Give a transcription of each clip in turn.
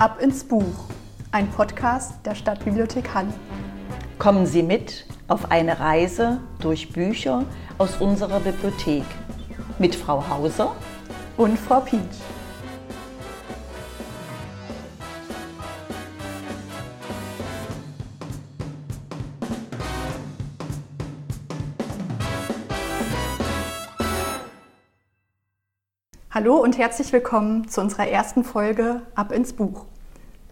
Ab ins Buch, ein Podcast der Stadtbibliothek Halle. Kommen Sie mit auf eine Reise durch Bücher aus unserer Bibliothek mit Frau Hauser und Frau Pietsch. Hallo und herzlich willkommen zu unserer ersten Folge Ab ins Buch.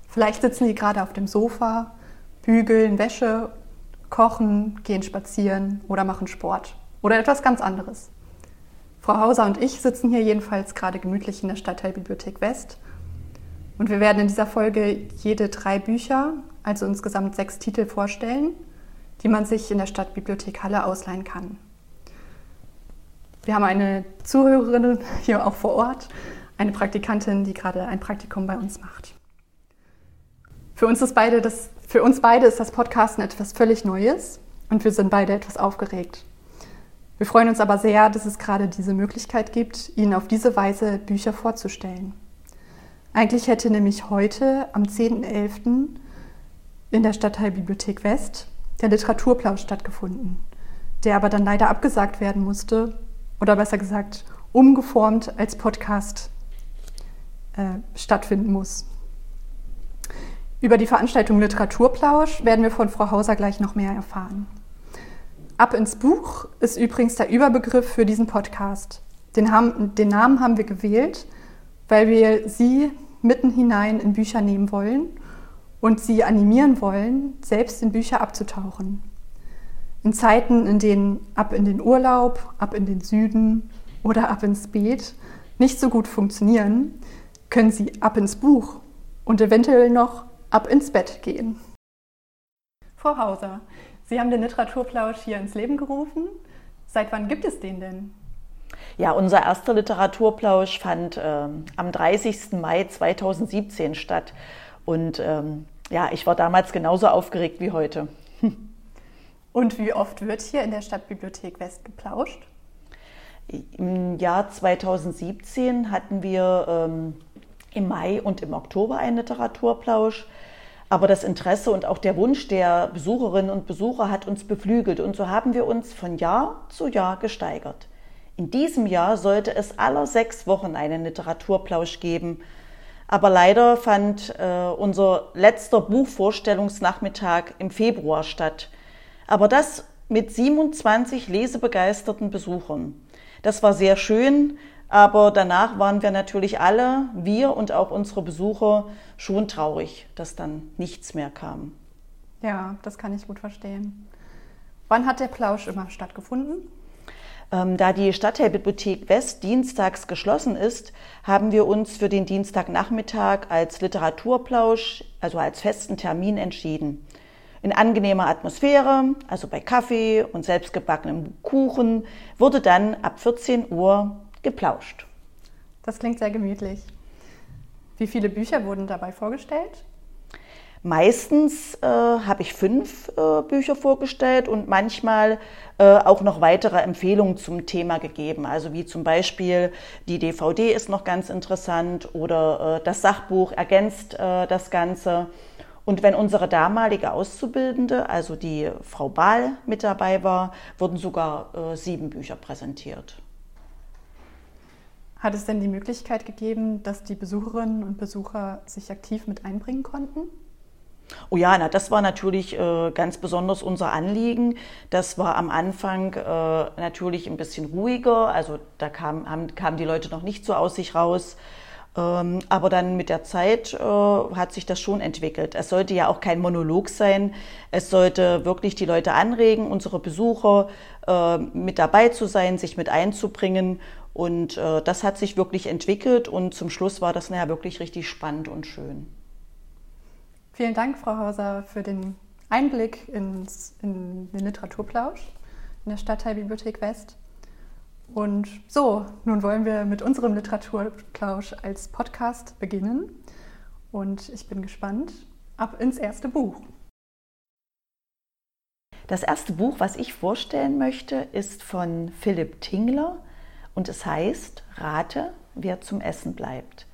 Vielleicht sitzen Sie gerade auf dem Sofa, bügeln Wäsche, kochen, gehen spazieren oder machen Sport oder etwas ganz anderes. Frau Hauser und ich sitzen hier jedenfalls gerade gemütlich in der Stadtteilbibliothek West und wir werden in dieser Folge jede drei Bücher, also insgesamt sechs Titel vorstellen, die man sich in der Stadtbibliothek Halle ausleihen kann. Wir haben eine Zuhörerin hier auch vor Ort, eine Praktikantin, die gerade ein Praktikum bei uns macht. Für uns, ist beide das, für uns beide ist das Podcasten etwas völlig Neues und wir sind beide etwas aufgeregt. Wir freuen uns aber sehr, dass es gerade diese Möglichkeit gibt, Ihnen auf diese Weise Bücher vorzustellen. Eigentlich hätte nämlich heute, am 10.11., in der Stadtteilbibliothek West der Literaturplausch stattgefunden, der aber dann leider abgesagt werden musste, oder besser gesagt umgeformt als Podcast äh, stattfinden muss. Über die Veranstaltung Literaturplausch werden wir von Frau Hauser gleich noch mehr erfahren. Ab ins Buch ist übrigens der Überbegriff für diesen Podcast. Den, haben, den Namen haben wir gewählt, weil wir Sie mitten hinein in Bücher nehmen wollen und Sie animieren wollen, selbst in Bücher abzutauchen. In Zeiten, in denen ab in den Urlaub, ab in den Süden oder ab ins Beet nicht so gut funktionieren, können Sie ab ins Buch und eventuell noch ab ins Bett gehen. Frau Hauser, Sie haben den Literaturplausch hier ins Leben gerufen. Seit wann gibt es den denn? Ja, unser erster Literaturplausch fand äh, am 30. Mai 2017 statt. Und ähm, ja, ich war damals genauso aufgeregt wie heute. Und wie oft wird hier in der Stadtbibliothek West geplauscht? Im Jahr 2017 hatten wir ähm, im Mai und im Oktober einen Literaturplausch. Aber das Interesse und auch der Wunsch der Besucherinnen und Besucher hat uns beflügelt und so haben wir uns von Jahr zu Jahr gesteigert. In diesem Jahr sollte es aller sechs Wochen einen Literaturplausch geben. Aber leider fand äh, unser letzter Buchvorstellungsnachmittag im Februar statt. Aber das mit 27 lesebegeisterten Besuchern. Das war sehr schön, aber danach waren wir natürlich alle, wir und auch unsere Besucher, schon traurig, dass dann nichts mehr kam. Ja, das kann ich gut verstehen. Wann hat der Plausch immer stattgefunden? Ähm, da die Stadtteilbibliothek West dienstags geschlossen ist, haben wir uns für den Dienstagnachmittag als Literaturplausch, also als festen Termin entschieden in angenehmer Atmosphäre, also bei Kaffee und selbstgebackenem Kuchen, wurde dann ab 14 Uhr geplauscht. Das klingt sehr gemütlich. Wie viele Bücher wurden dabei vorgestellt? Meistens äh, habe ich fünf äh, Bücher vorgestellt und manchmal äh, auch noch weitere Empfehlungen zum Thema gegeben. Also wie zum Beispiel die DVD ist noch ganz interessant oder äh, das Sachbuch ergänzt äh, das Ganze. Und wenn unsere damalige Auszubildende, also die Frau Bahl, mit dabei war, wurden sogar äh, sieben Bücher präsentiert. Hat es denn die Möglichkeit gegeben, dass die Besucherinnen und Besucher sich aktiv mit einbringen konnten? Oh ja, na, das war natürlich äh, ganz besonders unser Anliegen. Das war am Anfang äh, natürlich ein bisschen ruhiger. Also da kamen kam die Leute noch nicht so aus sich raus. Ähm, aber dann mit der Zeit äh, hat sich das schon entwickelt. Es sollte ja auch kein Monolog sein. Es sollte wirklich die Leute anregen, unsere Besucher äh, mit dabei zu sein, sich mit einzubringen. Und äh, das hat sich wirklich entwickelt und zum Schluss war das nachher wirklich richtig spannend und schön. Vielen Dank, Frau Hauser, für den Einblick ins, in den Literaturplausch in der Stadtteilbibliothek West. Und so, nun wollen wir mit unserem Literaturplausch als Podcast beginnen. Und ich bin gespannt. Ab ins erste Buch. Das erste Buch, was ich vorstellen möchte, ist von Philipp Tingler und es heißt Rate, wer zum Essen bleibt.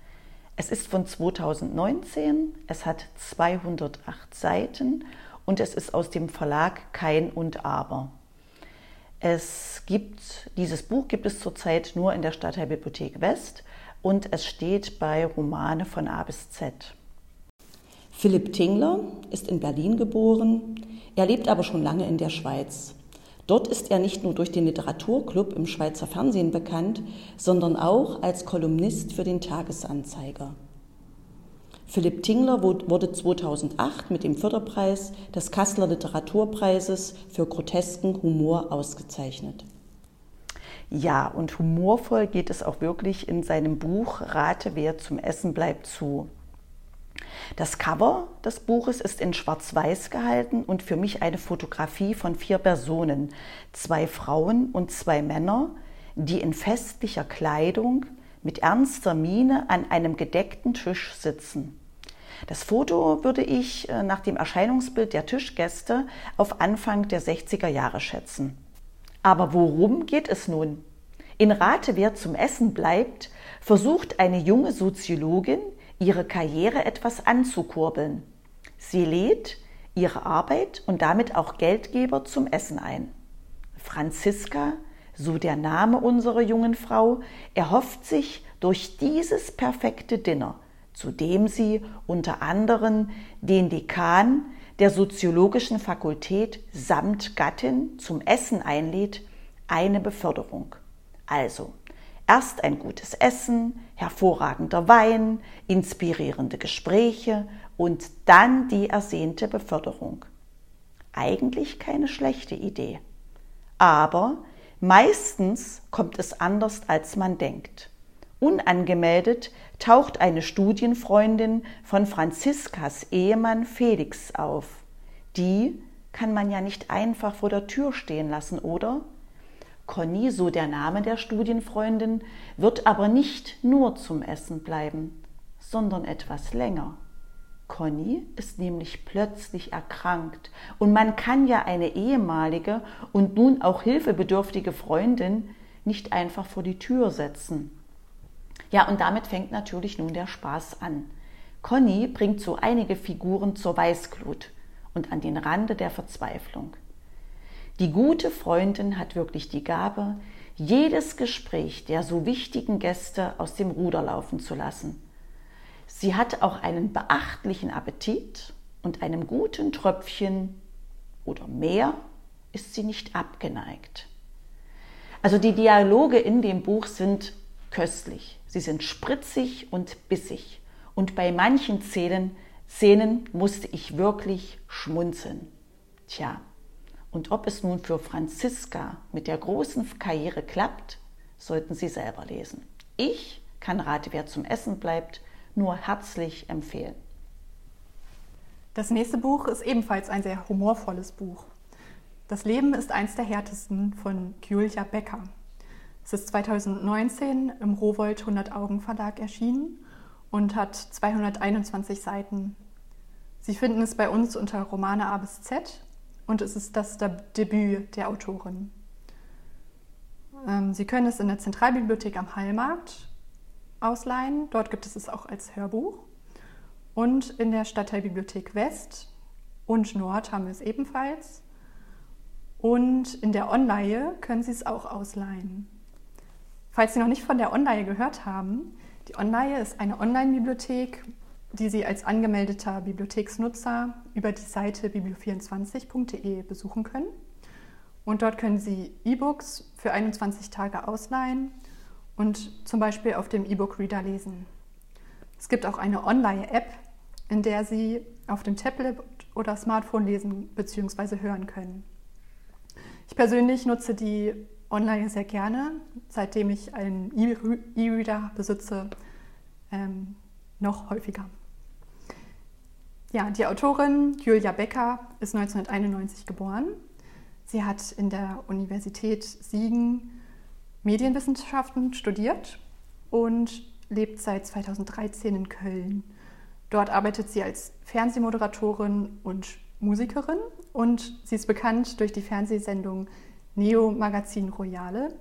Es ist von 2019, es hat 208 Seiten und es ist aus dem Verlag Kein und Aber. Es gibt, dieses Buch gibt es zurzeit nur in der Stadtteilbibliothek West und es steht bei Romane von A bis Z. Philipp Tingler ist in Berlin geboren, er lebt aber schon lange in der Schweiz. Dort ist er nicht nur durch den Literaturclub im Schweizer Fernsehen bekannt, sondern auch als Kolumnist für den Tagesanzeiger. Philipp Tingler wurde 2008 mit dem Förderpreis des Kasseler Literaturpreises für grotesken Humor ausgezeichnet. Ja, und humorvoll geht es auch wirklich in seinem Buch Rate, wer zum Essen bleibt zu. Das Cover des Buches ist in Schwarz-Weiß gehalten und für mich eine Fotografie von vier Personen, zwei Frauen und zwei Männer, die in festlicher Kleidung mit ernster Miene an einem gedeckten Tisch sitzen. Das Foto würde ich äh, nach dem Erscheinungsbild der Tischgäste auf Anfang der 60er Jahre schätzen. Aber worum geht es nun? In Rate, wer zum Essen bleibt, versucht eine junge Soziologin, ihre Karriere etwas anzukurbeln. Sie lädt ihre Arbeit und damit auch Geldgeber zum Essen ein. Franziska, so der Name unserer jungen Frau, erhofft sich durch dieses perfekte Dinner, zu dem sie unter anderem den Dekan der Soziologischen Fakultät samt Gattin zum Essen einlädt, eine Beförderung. Also, erst ein gutes Essen, hervorragender Wein, inspirierende Gespräche und dann die ersehnte Beförderung. Eigentlich keine schlechte Idee. Aber meistens kommt es anders, als man denkt. Unangemeldet taucht eine Studienfreundin von Franziskas Ehemann Felix auf. Die kann man ja nicht einfach vor der Tür stehen lassen, oder? Conny, so der Name der Studienfreundin, wird aber nicht nur zum Essen bleiben, sondern etwas länger. Conny ist nämlich plötzlich erkrankt und man kann ja eine ehemalige und nun auch hilfebedürftige Freundin nicht einfach vor die Tür setzen. Ja, und damit fängt natürlich nun der Spaß an. Conny bringt so einige Figuren zur Weißglut und an den Rande der Verzweiflung. Die gute Freundin hat wirklich die Gabe, jedes Gespräch der so wichtigen Gäste aus dem Ruder laufen zu lassen. Sie hat auch einen beachtlichen Appetit und einem guten Tröpfchen oder mehr ist sie nicht abgeneigt. Also die Dialoge in dem Buch sind köstlich. Sie sind spritzig und bissig. Und bei manchen Szenen, Szenen musste ich wirklich schmunzeln. Tja, und ob es nun für Franziska mit der großen Karriere klappt, sollten Sie selber lesen. Ich kann Rate, wer zum Essen bleibt, nur herzlich empfehlen. Das nächste Buch ist ebenfalls ein sehr humorvolles Buch. Das Leben ist eins der härtesten von Julia Becker. Es ist 2019 im Rowold 100 Augen Verlag erschienen und hat 221 Seiten. Sie finden es bei uns unter Romane A bis Z und es ist das Debüt der Autorin. Ähm, Sie können es in der Zentralbibliothek am Hallmarkt ausleihen. Dort gibt es es auch als Hörbuch. Und in der Stadtteilbibliothek West und Nord haben wir es ebenfalls. Und in der Online können Sie es auch ausleihen. Falls Sie noch nicht von der Online gehört haben, die Online ist eine Online-Bibliothek, die Sie als angemeldeter Bibliotheksnutzer über die Seite biblio24.de besuchen können. Und dort können Sie E-Books für 21 Tage ausleihen und zum Beispiel auf dem E-Book-Reader lesen. Es gibt auch eine Online-App, in der Sie auf dem Tablet oder Smartphone lesen bzw. hören können. Ich persönlich nutze die online sehr gerne, seitdem ich einen E-Reader besitze, ähm, noch häufiger. Ja, die Autorin Julia Becker ist 1991 geboren. Sie hat in der Universität Siegen Medienwissenschaften studiert und lebt seit 2013 in Köln. Dort arbeitet sie als Fernsehmoderatorin und Musikerin und sie ist bekannt durch die Fernsehsendung Neo Magazin Royale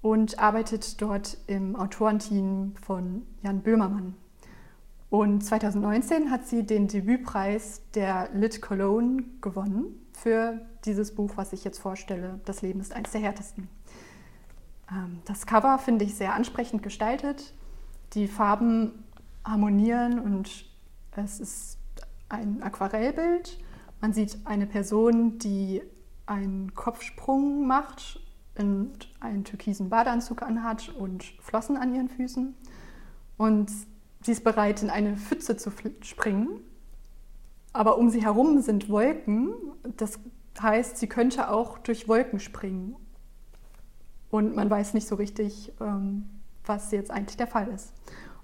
und arbeitet dort im Autorenteam von Jan Böhmermann. Und 2019 hat sie den Debütpreis der Lit Cologne gewonnen für dieses Buch, was ich jetzt vorstelle. Das Leben ist eines der härtesten. Ähm, das Cover finde ich sehr ansprechend gestaltet. Die Farben harmonieren und es ist ein Aquarellbild. Man sieht eine Person, die einen Kopfsprung macht und einen türkisen Badeanzug anhat und Flossen an ihren Füßen. Und sie ist bereit, in eine Pfütze zu springen. Aber um sie herum sind Wolken. Das heißt, sie könnte auch durch Wolken springen. Und man weiß nicht so richtig, ähm, was jetzt eigentlich der Fall ist.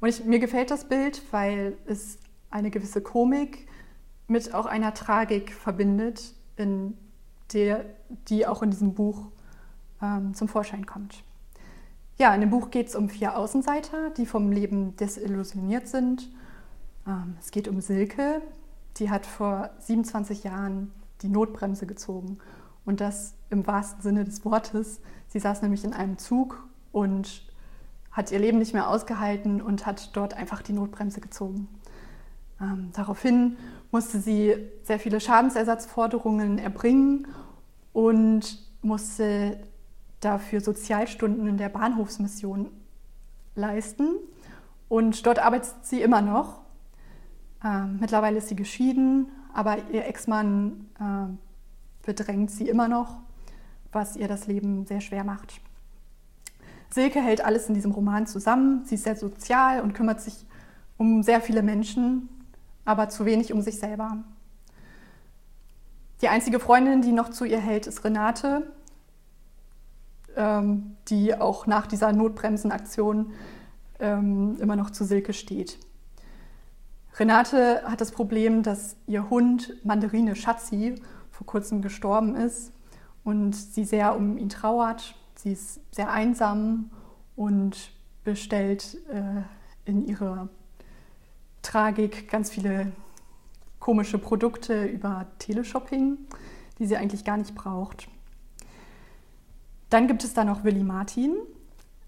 Und ich, mir gefällt das Bild, weil es eine gewisse Komik mit auch einer Tragik verbindet, in der, die auch in diesem Buch ähm, zum Vorschein kommt. Ja, in dem Buch geht es um vier Außenseiter, die vom Leben desillusioniert sind. Ähm, es geht um Silke, die hat vor 27 Jahren die Notbremse gezogen. Und das im wahrsten Sinne des Wortes. Sie saß nämlich in einem Zug und hat ihr Leben nicht mehr ausgehalten und hat dort einfach die Notbremse gezogen. Ähm, daraufhin musste sie sehr viele Schadensersatzforderungen erbringen und musste dafür Sozialstunden in der Bahnhofsmission leisten. Und dort arbeitet sie immer noch. Ähm, mittlerweile ist sie geschieden, aber ihr Ex-Mann äh, bedrängt sie immer noch, was ihr das Leben sehr schwer macht. Silke hält alles in diesem Roman zusammen. Sie ist sehr sozial und kümmert sich um sehr viele Menschen, aber zu wenig um sich selber. Die einzige Freundin, die noch zu ihr hält, ist Renate, ähm, die auch nach dieser Notbremsenaktion ähm, immer noch zu Silke steht. Renate hat das Problem, dass ihr Hund Mandarine Schatzi vor kurzem gestorben ist und sie sehr um ihn trauert. Sie ist sehr einsam und bestellt äh, in ihrer Tragik ganz viele komische Produkte über Teleshopping, die sie eigentlich gar nicht braucht. Dann gibt es da noch Willi Martin.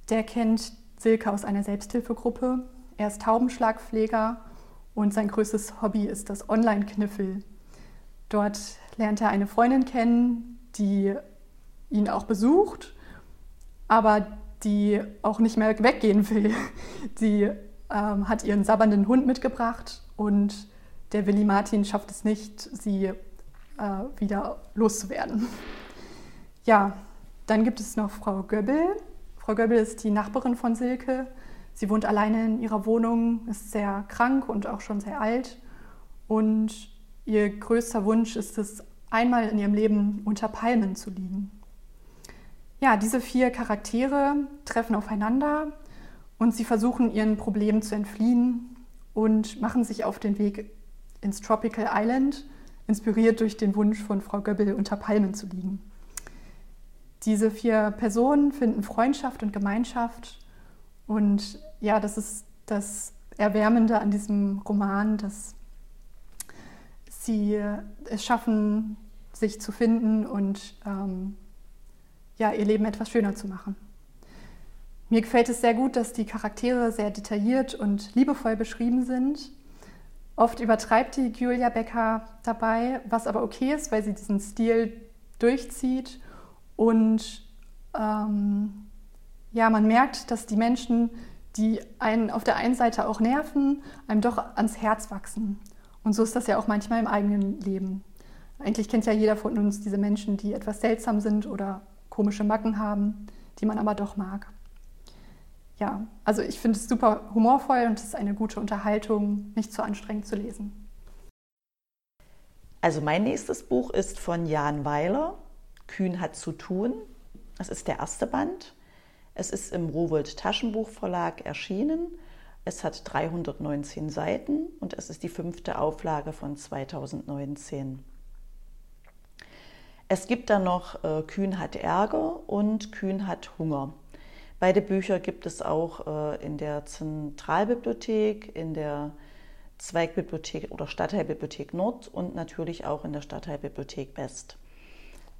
Der kennt Silke aus einer Selbsthilfegruppe. Er ist Taubenschlagpfleger und sein größtes Hobby ist das Online-Kniffel. Dort lernt er eine Freundin kennen, die ihn auch besucht, aber die auch nicht mehr weggehen will. Sie ähm, hat ihren sabbernden Hund mitgebracht und der Willi Martin schafft es nicht, sie äh, wieder loszuwerden. Ja, dann gibt es noch Frau Göbbel. Frau Göbbel ist die Nachbarin von Silke. Sie wohnt alleine in ihrer Wohnung, ist sehr krank und auch schon sehr alt. Und ihr größter Wunsch ist es, einmal in ihrem Leben unter Palmen zu liegen. Ja, diese vier Charaktere treffen aufeinander und sie versuchen ihren Problemen zu entfliehen und machen sich auf den Weg ins Tropical Island, inspiriert durch den Wunsch von Frau Göbbel unter Palmen zu liegen. Diese vier Personen finden Freundschaft und Gemeinschaft. Und ja, das ist das Erwärmende an diesem Roman, dass sie es schaffen, sich zu finden und ähm, ja, ihr Leben etwas schöner zu machen. Mir gefällt es sehr gut, dass die Charaktere sehr detailliert und liebevoll beschrieben sind. Oft übertreibt die Julia Becker dabei, was aber okay ist, weil sie diesen Stil durchzieht und ähm, ja, man merkt, dass die Menschen, die einen auf der einen Seite auch nerven, einem doch ans Herz wachsen. Und so ist das ja auch manchmal im eigenen Leben. Eigentlich kennt ja jeder von uns diese Menschen, die etwas seltsam sind oder komische Macken haben, die man aber doch mag. Ja, also ich finde es super humorvoll und es ist eine gute Unterhaltung, nicht zu anstrengend zu lesen. Also mein nächstes Buch ist von Jan Weiler, Kühn hat zu tun. Das ist der erste Band. Es ist im Rowold Taschenbuchverlag erschienen. Es hat 319 Seiten und es ist die fünfte Auflage von 2019. Es gibt dann noch äh, Kühn hat Ärger und Kühn hat Hunger. Beide Bücher gibt es auch äh, in der Zentralbibliothek, in der Zweigbibliothek oder Stadtteilbibliothek Nord und natürlich auch in der Stadtteilbibliothek West.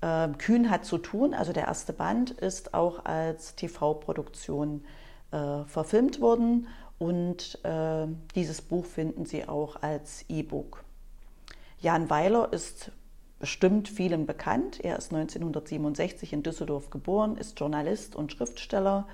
Ähm, Kühn hat zu tun, also der erste Band, ist auch als TV-Produktion äh, verfilmt worden und äh, dieses Buch finden Sie auch als E-Book. Jan Weiler ist bestimmt vielen bekannt. Er ist 1967 in Düsseldorf geboren, ist Journalist und Schriftsteller.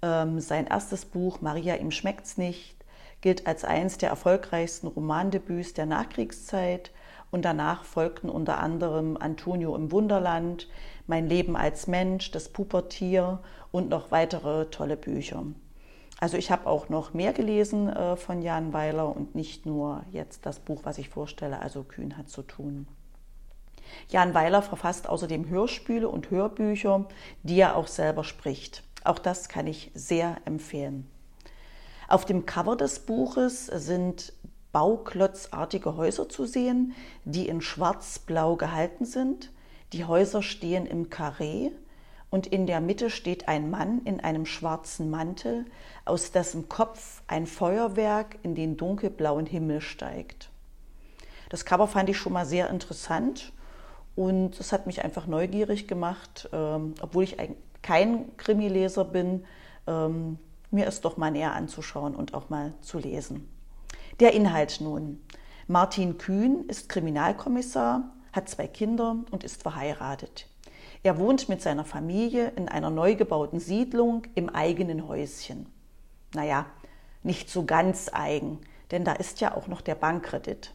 Ähm, sein erstes Buch Maria, ihm schmeckt's nicht gilt als eines der erfolgreichsten Romandebüts der Nachkriegszeit und danach folgten unter anderem Antonio im Wunderland, Mein Leben als Mensch, Das Pubertier und noch weitere tolle Bücher. Also ich habe auch noch mehr gelesen äh, von Jan Weiler und nicht nur jetzt das Buch, was ich vorstelle, also Kühn hat zu tun. Jan Weiler verfasst außerdem Hörspiele und Hörbücher, die er auch selber spricht. Auch das kann ich sehr empfehlen. Auf dem Cover des Buches sind bauklotzartige Häuser zu sehen, die in schwarz-blau gehalten sind. Die Häuser stehen im Karree und in der Mitte steht ein Mann in einem schwarzen Mantel, aus dessen Kopf ein Feuerwerk in den dunkelblauen Himmel steigt. Das Cover fand ich schon mal sehr interessant und es hat mich einfach neugierig gemacht, ähm, obwohl ich kein Krimileser bin, ähm, mir es doch mal näher anzuschauen und auch mal zu lesen. Der Inhalt nun. Martin Kühn ist Kriminalkommissar, hat zwei Kinder und ist verheiratet. Er wohnt mit seiner Familie in einer neu gebauten Siedlung im eigenen Häuschen. Naja, nicht so ganz eigen, denn da ist ja auch noch der Bankkredit.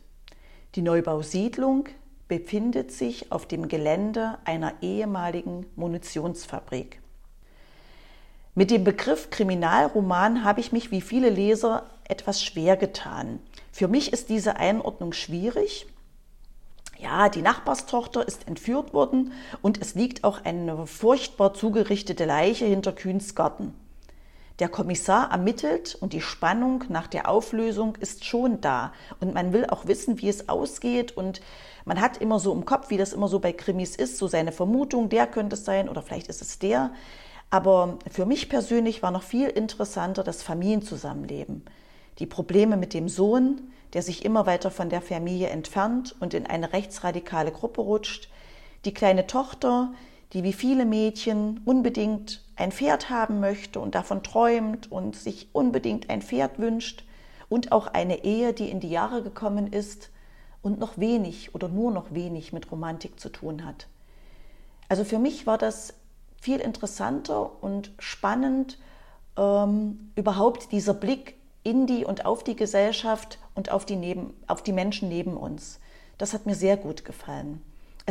Die Neubausiedlung befindet sich auf dem Gelände einer ehemaligen Munitionsfabrik. Mit dem Begriff Kriminalroman habe ich mich wie viele Leser etwas schwer getan. Für mich ist diese Einordnung schwierig, ja, die Nachbarstochter ist entführt worden und es liegt auch eine furchtbar zugerichtete Leiche hinter Kühns Garten. Der Kommissar ermittelt und die Spannung nach der Auflösung ist schon da. Und man will auch wissen, wie es ausgeht. Und man hat immer so im Kopf, wie das immer so bei Krimis ist, so seine Vermutung, der könnte es sein oder vielleicht ist es der. Aber für mich persönlich war noch viel interessanter das Familienzusammenleben. Die Probleme mit dem Sohn, der sich immer weiter von der Familie entfernt und in eine rechtsradikale Gruppe rutscht, die kleine Tochter, die wie viele Mädchen unbedingt ein Pferd haben möchte und davon träumt und sich unbedingt ein Pferd wünscht, und auch eine Ehe, die in die Jahre gekommen ist und noch wenig oder nur noch wenig mit Romantik zu tun hat. Also für mich war das viel interessanter und spannend, ähm, überhaupt dieser Blick in die und auf die Gesellschaft und auf die, neben, auf die Menschen neben uns. Das hat mir sehr gut gefallen.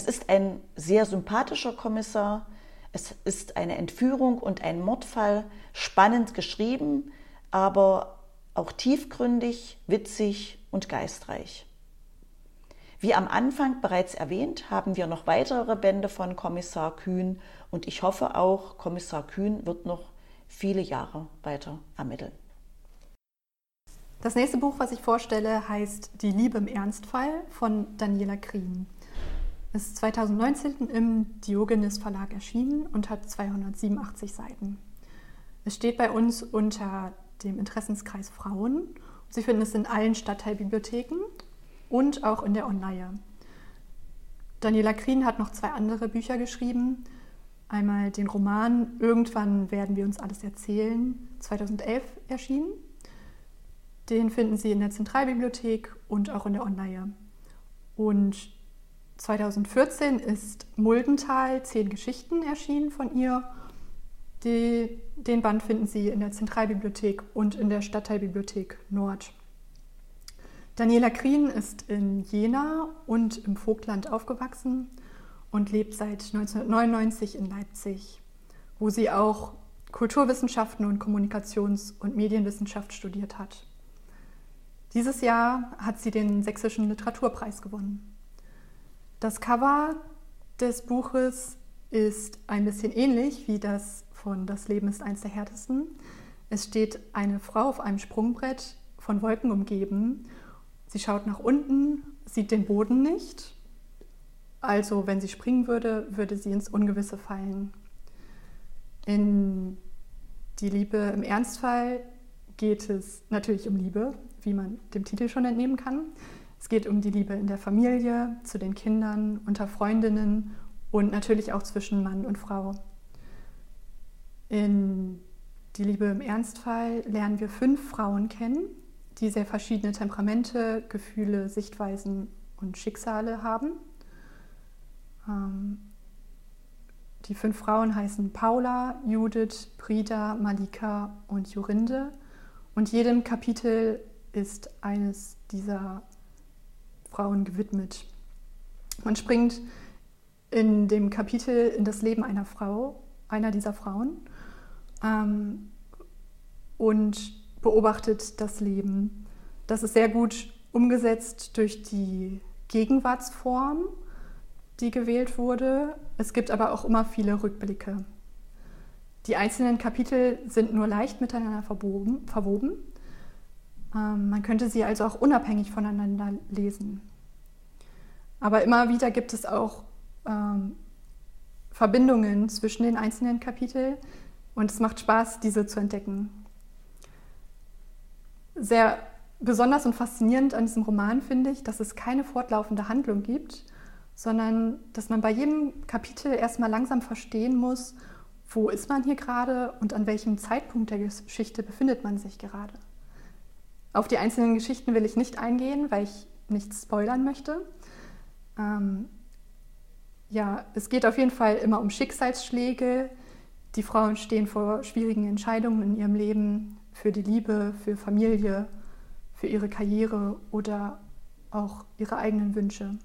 Es ist ein sehr sympathischer Kommissar. Es ist eine Entführung und ein Mordfall, spannend geschrieben, aber auch tiefgründig, witzig und geistreich. Wie am Anfang bereits erwähnt, haben wir noch weitere Bände von Kommissar Kühn und ich hoffe auch, Kommissar Kühn wird noch viele Jahre weiter ermitteln. Das nächste Buch, was ich vorstelle, heißt Die Liebe im Ernstfall von Daniela Krien. Ist 2019 im Diogenes Verlag erschienen und hat 287 Seiten. Es steht bei uns unter dem Interessenskreis Frauen. Sie finden es in allen Stadtteilbibliotheken und auch in der Online. Daniela Krien hat noch zwei andere Bücher geschrieben. Einmal den Roman Irgendwann werden wir uns alles erzählen, 2011 erschienen den finden Sie in der Zentralbibliothek und auch in der Online. Und 2014 ist Muldental Zehn Geschichten erschienen von ihr. Die, den Band finden Sie in der Zentralbibliothek und in der Stadtteilbibliothek Nord. Daniela Krien ist in Jena und im Vogtland aufgewachsen und lebt seit 1999 in Leipzig, wo sie auch Kulturwissenschaften und Kommunikations- und Medienwissenschaft studiert hat. Dieses Jahr hat sie den Sächsischen Literaturpreis gewonnen. Das Cover des Buches ist ein bisschen ähnlich wie das von Das Leben ist eins der härtesten. Es steht eine Frau auf einem Sprungbrett von Wolken umgeben. Sie schaut nach unten, sieht den Boden nicht. Also wenn sie springen würde, würde sie ins Ungewisse fallen. In Die Liebe im Ernstfall geht es natürlich um Liebe, wie man dem Titel schon entnehmen kann. Es geht um die Liebe in der Familie, zu den Kindern, unter Freundinnen und natürlich auch zwischen Mann und Frau. In Die Liebe im Ernstfall lernen wir fünf Frauen kennen, die sehr verschiedene Temperamente, Gefühle, Sichtweisen und Schicksale haben. Ähm, die fünf Frauen heißen Paula, Judith, Brida, Malika und Jorinde. Und jedem Kapitel ist eines dieser Frauen gewidmet. Man springt in dem Kapitel in das Leben einer Frau, einer dieser Frauen, ähm, und beobachtet das Leben. Das ist sehr gut umgesetzt durch die Gegenwartsform, die gewählt wurde. Es gibt aber auch immer viele Rückblicke. Die einzelnen Kapitel sind nur leicht miteinander verwoben. verwoben. Ähm, man könnte sie also auch unabhängig voneinander lesen. Aber immer wieder gibt es auch ähm, Verbindungen zwischen den einzelnen Kapiteln und es macht Spaß, diese zu entdecken. Sehr besonders und faszinierend an diesem Roman finde ich, dass es keine fortlaufende Handlung gibt, sondern dass man bei jedem Kapitel erstmal langsam verstehen muss, wo ist man hier gerade und an welchem Zeitpunkt der Geschichte befindet man sich gerade. Auf die einzelnen Geschichten will ich nicht eingehen, weil ich nichts spoilern möchte. Ähm, ja, es geht auf jeden Fall immer um Schicksalsschläge. Die Frauen stehen vor schwierigen Entscheidungen in ihrem Leben für die Liebe, für Familie, für ihre Karriere oder auch ihre eigenen Wünsche.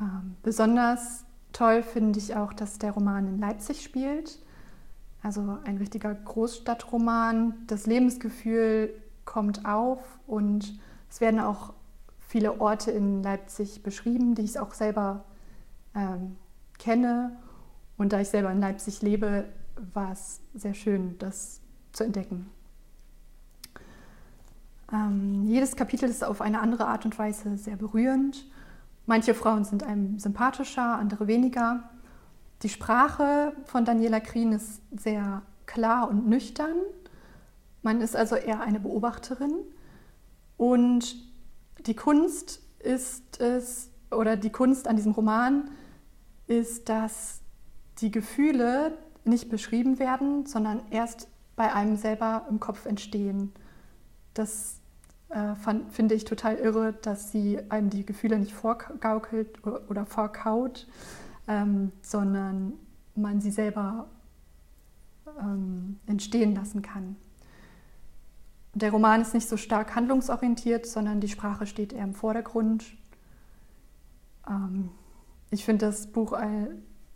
Ähm, besonders toll finde ich auch, dass der Roman in Leipzig spielt. Also ein richtiger Großstadtroman. Das Lebensgefühl kommt auf und es werden auch viele Orte in Leipzig beschrieben, die ich auch selber ähm, kenne. Und da ich selber in Leipzig lebe, war es sehr schön, das zu entdecken. Ähm, jedes Kapitel ist auf eine andere Art und Weise sehr berührend. Manche Frauen sind einem sympathischer, andere weniger. Die Sprache von Daniela Krien ist sehr klar und nüchtern. Man ist also eher eine Beobachterin. Und die Kunst ist es, oder die Kunst an diesem Roman ist, dass die Gefühle nicht beschrieben werden, sondern erst bei einem selber im Kopf entstehen. Das äh, finde ich total irre, dass sie einem die Gefühle nicht vorgaukelt oder vorkaut, ähm, sondern man sie selber ähm, entstehen lassen kann. Der Roman ist nicht so stark handlungsorientiert, sondern die Sprache steht eher im Vordergrund. Ähm, ich finde das Buch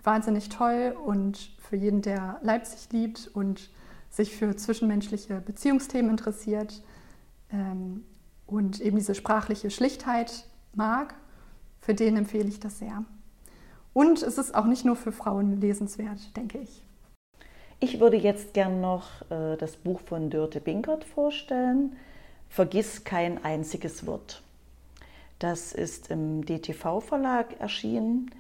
wahnsinnig toll und für jeden, der Leipzig liebt und sich für zwischenmenschliche Beziehungsthemen interessiert ähm, und eben diese sprachliche Schlichtheit mag, für den empfehle ich das sehr. Und es ist auch nicht nur für Frauen lesenswert, denke ich. Ich würde jetzt gern noch äh, das Buch von Dörte Binkert vorstellen. Vergiss kein einziges Wort. Das ist im DTV-Verlag erschienen.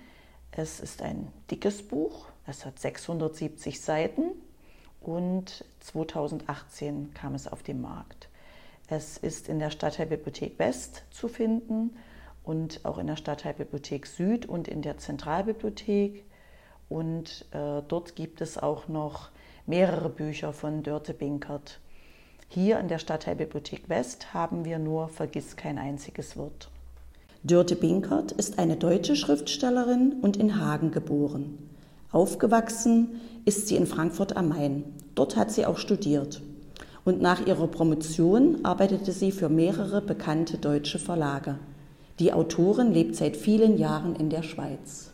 Es ist ein dickes Buch. Es hat 670 Seiten und 2018 kam es auf den Markt. Es ist in der Stadtteilbibliothek West zu finden und auch in der Stadtteilbibliothek Süd und in der Zentralbibliothek. Und äh, dort gibt es auch noch mehrere Bücher von Dörte Binkert. Hier in der Stadtteilbibliothek West haben wir nur Vergiss kein einziges Wort. Dörte Binkert ist eine deutsche Schriftstellerin und in Hagen geboren. Aufgewachsen ist sie in Frankfurt am Main. Dort hat sie auch studiert. Und nach ihrer Promotion arbeitete sie für mehrere bekannte deutsche Verlage. Die Autorin lebt seit vielen Jahren in der Schweiz.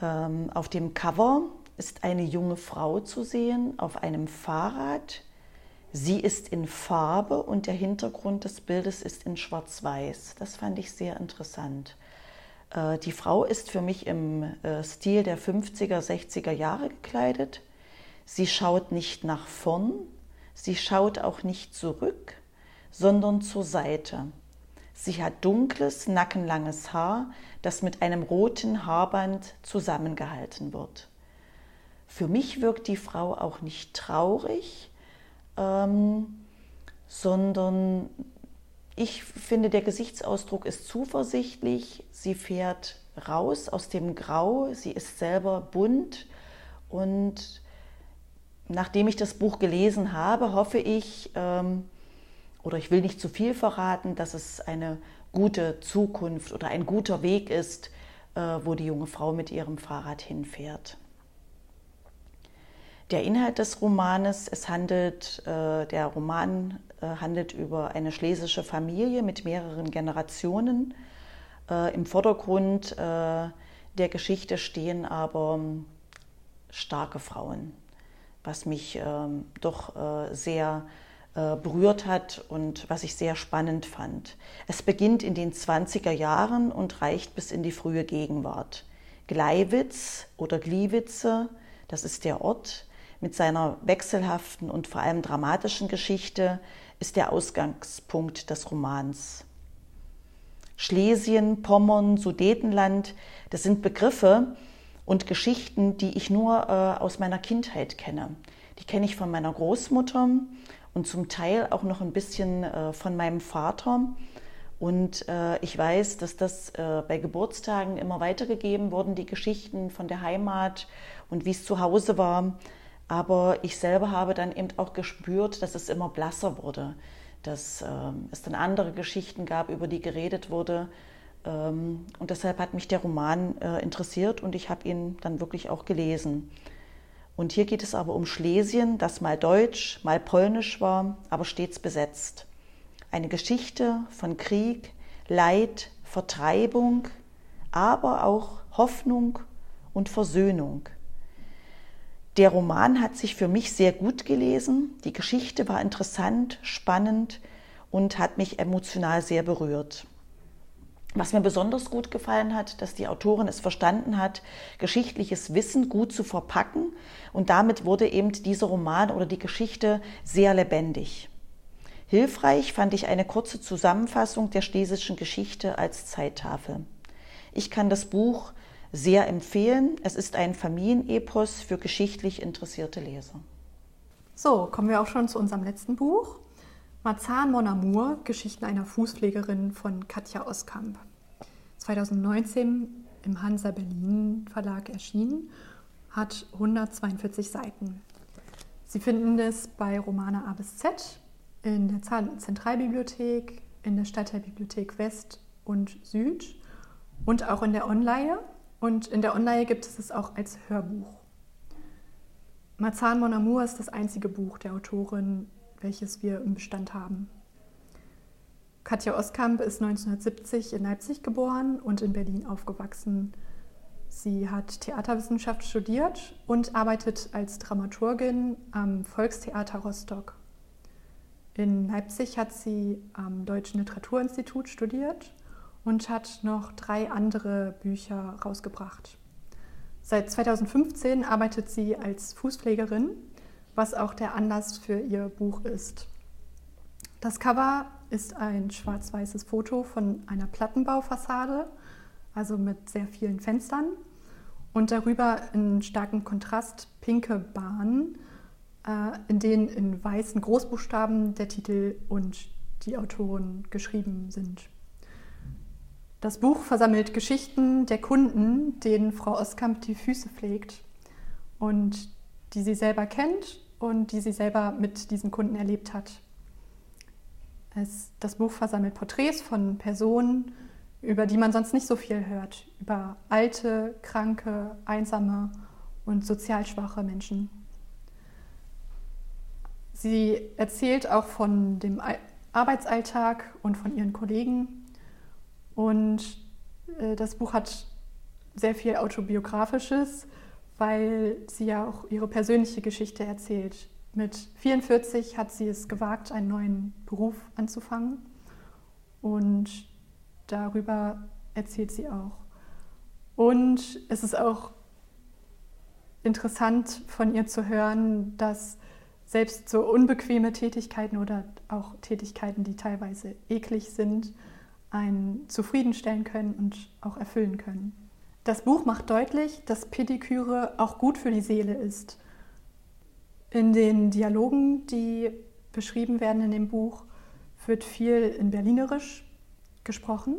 Ähm, auf dem Cover ist eine junge Frau zu sehen auf einem Fahrrad. Sie ist in Farbe und der Hintergrund des Bildes ist in Schwarz-Weiß. Das fand ich sehr interessant. Äh, die Frau ist für mich im äh, Stil der 50er, 60er Jahre gekleidet. Sie schaut nicht nach vorn, sie schaut auch nicht zurück, sondern zur Seite. Sie hat dunkles, nackenlanges Haar, das mit einem roten Haarband zusammengehalten wird. Für mich wirkt die Frau auch nicht traurig, ähm, sondern ich finde, der Gesichtsausdruck ist zuversichtlich. Sie fährt raus aus dem Grau, sie ist selber bunt Und nachdem ich das Buch gelesen habe, hoffe ich, ähm, oder ich will nicht zu viel verraten, dass es eine gute Zukunft oder ein guter Weg ist, äh, wo die junge Frau mit ihrem Fahrrad hinfährt. Der Inhalt des Romanes, es handelt, äh, der Roman äh, handelt über eine schlesische Familie mit mehreren Generationen. Im Vordergrund der Geschichte stehen aber starke Frauen, was mich ähm, doch sehr äh, berührt hat und was ich sehr spannend fand. Es beginnt in den 20er Jahren und reicht bis in die frühe Gegenwart. Gleiwitz oder Gliwitze, das ist der Ort, mit seiner wechselhaften und vor allem dramatischen Geschichte ist der Ausgangspunkt des Romans. Schlesien, Pommern, Sudetenland, das sind Begriffe und Geschichten, die ich nur äh, aus meiner Kindheit kenne. Die kenne ich von meiner Großmutter und zum Teil auch noch ein bisschen äh, von meinem Vater. Und äh, ich weiß, dass das äh, bei Geburtstagen immer weitergegeben wurden, die Geschichten von der Heimat und wie es zu Hause war. Aber ich selber habe dann eben auch gespürt, dass es immer blasser wurde, dass ähm, es dann andere Geschichten gab, über die geredet wurde. Ähm, und deshalb hat mich der Roman äh, interessiert und ich habe ihn dann wirklich auch gelesen. Und hier geht es aber um Schlesien, das mal deutsch, mal polnisch war, aber stets besetzt. Eine Geschichte von Krieg, Leid, Vertreibung, aber auch Hoffnung und Versöhnung. Der Roman hat sich für mich sehr gut gelesen. Die Geschichte war interessant, spannend und hat mich emotional sehr berührt. Was mir besonders gut gefallen hat, dass die Autorin es verstanden hat, geschichtliches Wissen gut zu verpacken und damit wurde eben dieser Roman oder die Geschichte sehr lebendig. Hilfreich fand ich eine kurze Zusammenfassung der schlesischen Geschichte als Zeittafel. Ich kann das Buch sehr empfehlen. Es ist ein Familienepos für geschichtlich interessierte Leser. So, kommen wir auch schon zu unserem letzten Buch. Marzahn Mon Amour, Geschichten einer Fußpflegerin von Katja Oskamp. 2019 im Hansa Berlin Verlag erschienen, hat 142 Seiten. Sie finden es bei Romana A bis Z, in der Zentralbibliothek, in der Stadtteilbibliothek West und Süd und auch in der Online. Und in der Online gibt es es auch als Hörbuch. Marzahn Mon Amour ist das einzige Buch der Autorin, welches wir im Bestand haben. Katja Oskamp ist 1970 in Leipzig geboren und in Berlin aufgewachsen. Sie hat Theaterwissenschaft studiert und arbeitet als Dramaturgin am Volkstheater Rostock. In Leipzig hat sie am Deutschen Literaturinstitut studiert und hat noch drei andere Bücher rausgebracht. Seit 2015 arbeitet sie als Fußpflegerin was auch der Anlass für ihr Buch ist. Das Cover ist ein schwarz-weißes Foto von einer Plattenbaufassade, also mit sehr vielen Fenstern und darüber in starkem Kontrast pinke Bahnen, äh, in denen in weißen Großbuchstaben der Titel und die Autoren geschrieben sind. Das Buch versammelt Geschichten der Kunden, denen Frau Oskamp die Füße pflegt und die sie selber kennt und die sie selber mit diesen Kunden erlebt hat. Es, das Buch versammelt Porträts von Personen, über die man sonst nicht so viel hört, über alte, kranke, einsame und sozial schwache Menschen. Sie erzählt auch von dem Arbeitsalltag und von ihren Kollegen. Und äh, das Buch hat sehr viel autobiografisches, weil sie ja auch ihre persönliche Geschichte erzählt. Mit 44 hat sie es gewagt, einen neuen Beruf anzufangen und darüber erzählt sie auch. Und es ist auch interessant von ihr zu hören, dass selbst so unbequeme Tätigkeiten oder auch Tätigkeiten, die teilweise eklig sind, einen zufriedenstellen können und auch erfüllen können. Das Buch macht deutlich, dass Pediküre auch gut für die Seele ist. In den Dialogen, die beschrieben werden in dem Buch, wird viel in Berlinerisch gesprochen,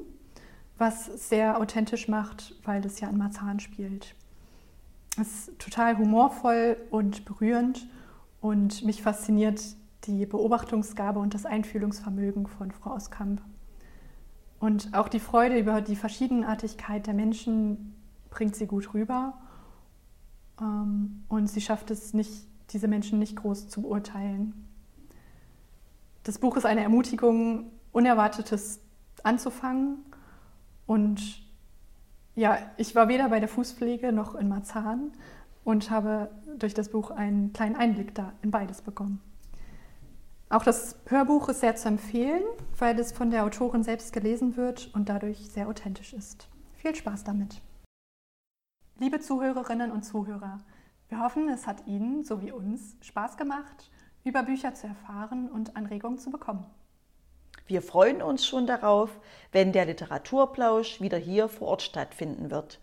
was sehr authentisch macht, weil es ja in Marzahn spielt. Es ist total humorvoll und berührend und mich fasziniert die Beobachtungsgabe und das Einfühlungsvermögen von Frau Oskamp. Und auch die Freude über die Verschiedenartigkeit der Menschen bringt sie gut rüber. Ähm, und sie schafft es nicht, diese Menschen nicht groß zu beurteilen. Das Buch ist eine Ermutigung, Unerwartetes anzufangen. Und ja, ich war weder bei der Fußpflege noch in Marzahn und habe durch das Buch einen kleinen Einblick da in beides bekommen. Auch das Hörbuch ist sehr zu empfehlen, weil es von der Autorin selbst gelesen wird und dadurch sehr authentisch ist. Viel Spaß damit. Liebe Zuhörerinnen und Zuhörer, wir hoffen, es hat Ihnen, so wie uns, Spaß gemacht, über Bücher zu erfahren und Anregungen zu bekommen. Wir freuen uns schon darauf, wenn der Literaturplausch wieder hier vor Ort stattfinden wird.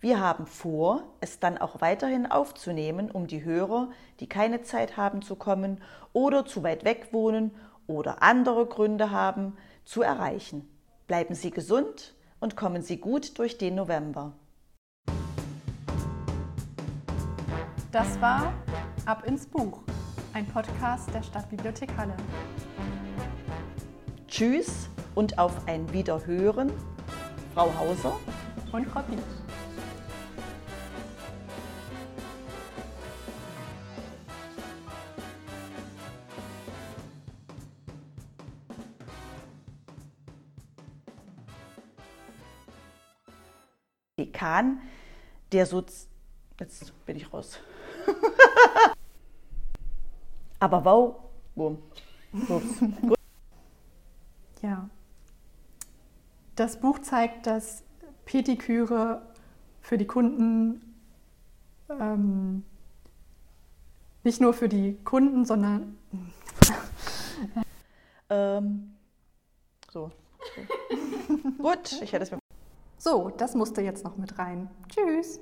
Wir haben vor, es dann auch weiterhin aufzunehmen, um die Hörer, die keine Zeit haben zu kommen oder zu weit weg wohnen oder andere Gründe haben, zu erreichen. Bleiben Sie gesund und kommen Sie gut durch den November. Das war Ab ins Buch, ein Podcast der Stadtbibliothek Halle. Tschüss und auf ein Wiederhören, Frau Hauser und Frau Pietsch. Dekan der Sozi Jetzt bin ich raus. Aber wow. Ja. Das Buch zeigt, dass Petiküre für die Kunden ähm, nicht nur für die Kunden, sondern ähm, so. Gut, ich hätte es mir so, das musste jetzt noch mit rein. Tschüss.